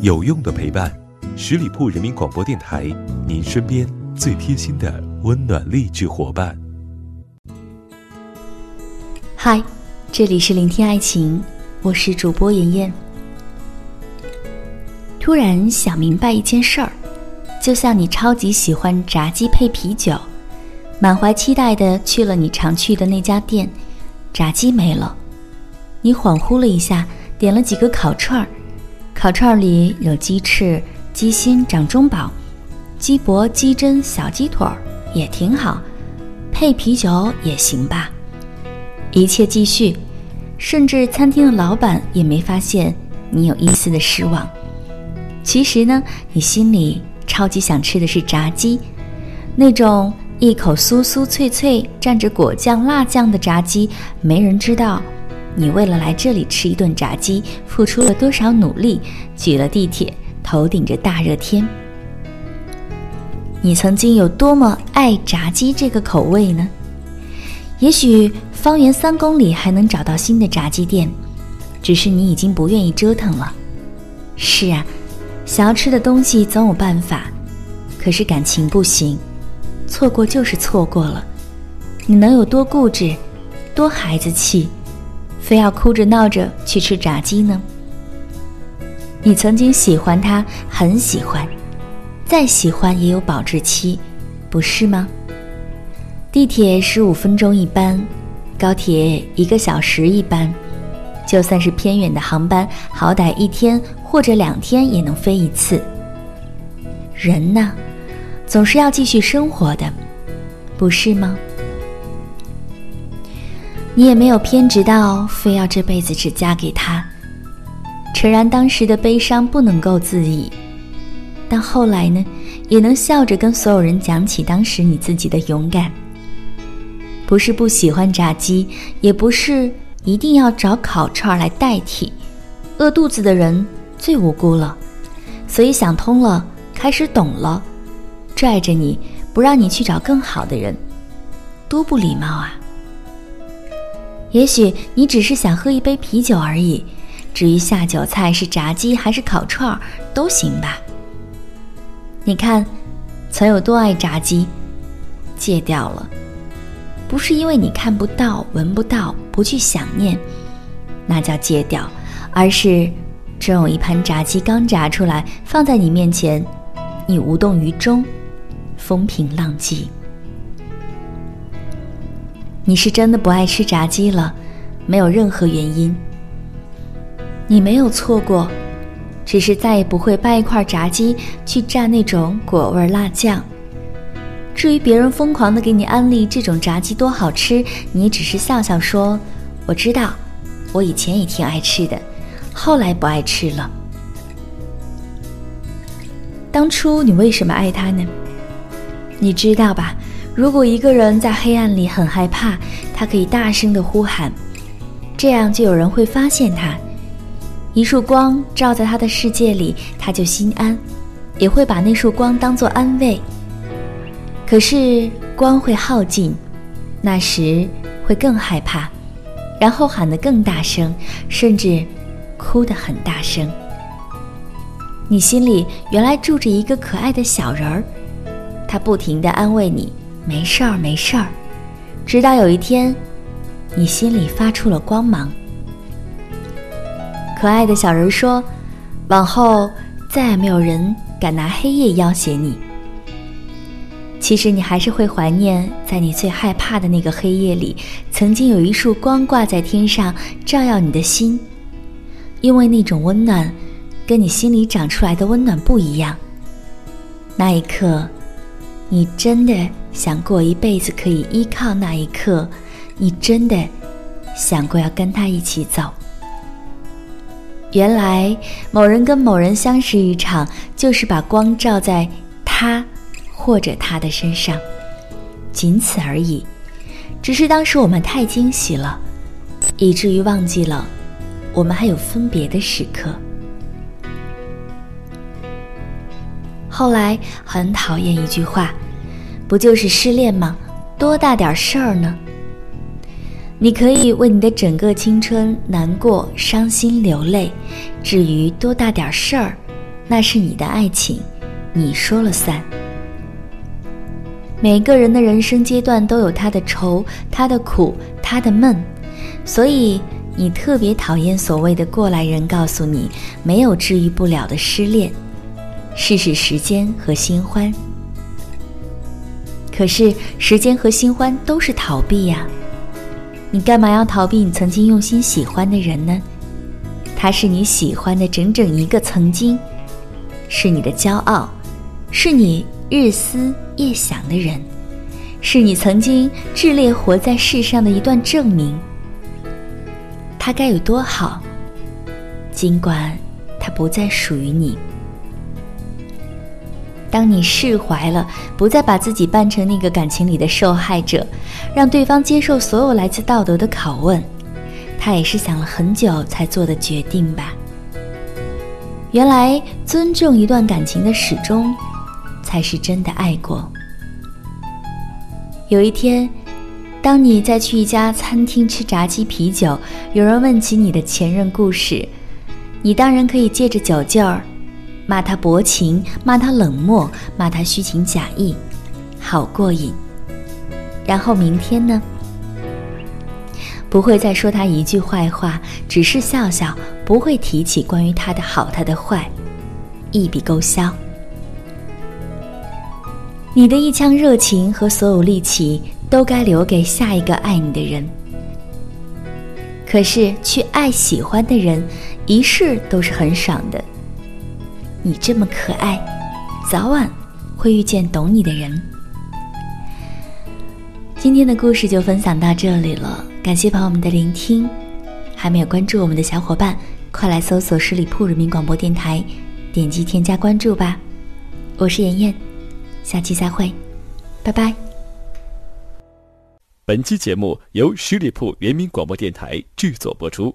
有用的陪伴，十里铺人民广播电台，您身边最贴心的温暖励志伙伴。嗨，这里是聆听爱情，我是主播妍妍。突然想明白一件事儿，就像你超级喜欢炸鸡配啤酒，满怀期待的去了你常去的那家店，炸鸡没了，你恍惚了一下，点了几个烤串儿。烤串里有鸡翅、鸡心、掌中宝、鸡脖、鸡胗、小鸡腿儿，也挺好，配啤酒也行吧。一切继续，甚至餐厅的老板也没发现你有一丝的失望。其实呢，你心里超级想吃的是炸鸡，那种一口酥酥脆脆、蘸着果酱、辣酱的炸鸡，没人知道。你为了来这里吃一顿炸鸡，付出了多少努力？挤了地铁，头顶着大热天。你曾经有多么爱炸鸡这个口味呢？也许方圆三公里还能找到新的炸鸡店，只是你已经不愿意折腾了。是啊，想要吃的东西总有办法，可是感情不行，错过就是错过了。你能有多固执，多孩子气？非要哭着闹着去吃炸鸡呢？你曾经喜欢他，很喜欢，再喜欢也有保质期，不是吗？地铁十五分钟一班，高铁一个小时一班，就算是偏远的航班，好歹一天或者两天也能飞一次。人呢，总是要继续生活的，不是吗？你也没有偏执到非要这辈子只嫁给他。诚然，当时的悲伤不能够自已，但后来呢，也能笑着跟所有人讲起当时你自己的勇敢。不是不喜欢炸鸡，也不是一定要找烤串来代替。饿肚子的人最无辜了，所以想通了，开始懂了，拽着你不让你去找更好的人，多不礼貌啊！也许你只是想喝一杯啤酒而已，至于下酒菜是炸鸡还是烤串儿都行吧。你看，曾有多爱炸鸡，戒掉了，不是因为你看不到、闻不到、不去想念，那叫戒掉，而是真有一盘炸鸡刚炸出来放在你面前，你无动于衷，风平浪静。你是真的不爱吃炸鸡了，没有任何原因。你没有错过，只是再也不会掰一块炸鸡去蘸那种果味辣酱。至于别人疯狂的给你安利这种炸鸡多好吃，你只是笑笑说：“我知道，我以前也挺爱吃的，后来不爱吃了。”当初你为什么爱他呢？你知道吧？如果一个人在黑暗里很害怕，他可以大声的呼喊，这样就有人会发现他。一束光照在他的世界里，他就心安，也会把那束光当作安慰。可是光会耗尽，那时会更害怕，然后喊得更大声，甚至哭得很大声。你心里原来住着一个可爱的小人儿，他不停地安慰你。没事儿，没事儿。直到有一天，你心里发出了光芒。可爱的小人说：“往后再也没有人敢拿黑夜要挟你。”其实你还是会怀念，在你最害怕的那个黑夜里，曾经有一束光挂在天上，照耀你的心。因为那种温暖，跟你心里长出来的温暖不一样。那一刻，你真的。想过一辈子可以依靠那一刻，你真的想过要跟他一起走？原来某人跟某人相识一场，就是把光照在他或者他的身上，仅此而已。只是当时我们太惊喜了，以至于忘记了我们还有分别的时刻。后来很讨厌一句话。不就是失恋吗？多大点事儿呢？你可以为你的整个青春难过、伤心、流泪，至于多大点事儿，那是你的爱情，你说了算。每个人的人生阶段都有他的愁、他的苦、他的闷，所以你特别讨厌所谓的过来人告诉你没有治愈不了的失恋，试试时间和新欢。可是时间和新欢都是逃避呀，你干嘛要逃避你曾经用心喜欢的人呢？他是你喜欢的整整一个曾经，是你的骄傲，是你日思夜想的人，是你曾经炽烈活在世上的一段证明。他该有多好？尽管他不再属于你。当你释怀了，不再把自己扮成那个感情里的受害者，让对方接受所有来自道德的拷问，他也是想了很久才做的决定吧。原来尊重一段感情的始终，才是真的爱过。有一天，当你再去一家餐厅吃炸鸡啤酒，有人问起你的前任故事，你当然可以借着酒劲儿。骂他薄情，骂他冷漠，骂他虚情假意，好过瘾。然后明天呢？不会再说他一句坏话，只是笑笑，不会提起关于他的好，他的坏，一笔勾销。你的一腔热情和所有力气都该留给下一个爱你的人。可是去爱喜欢的人，一世都是很爽的。你这么可爱，早晚会遇见懂你的人。今天的故事就分享到这里了，感谢朋友们的聆听。还没有关注我们的小伙伴，快来搜索十里铺人民广播电台，点击添加关注吧。我是妍妍，下期再会，拜拜。本期节目由十里铺人民广播电台制作播出。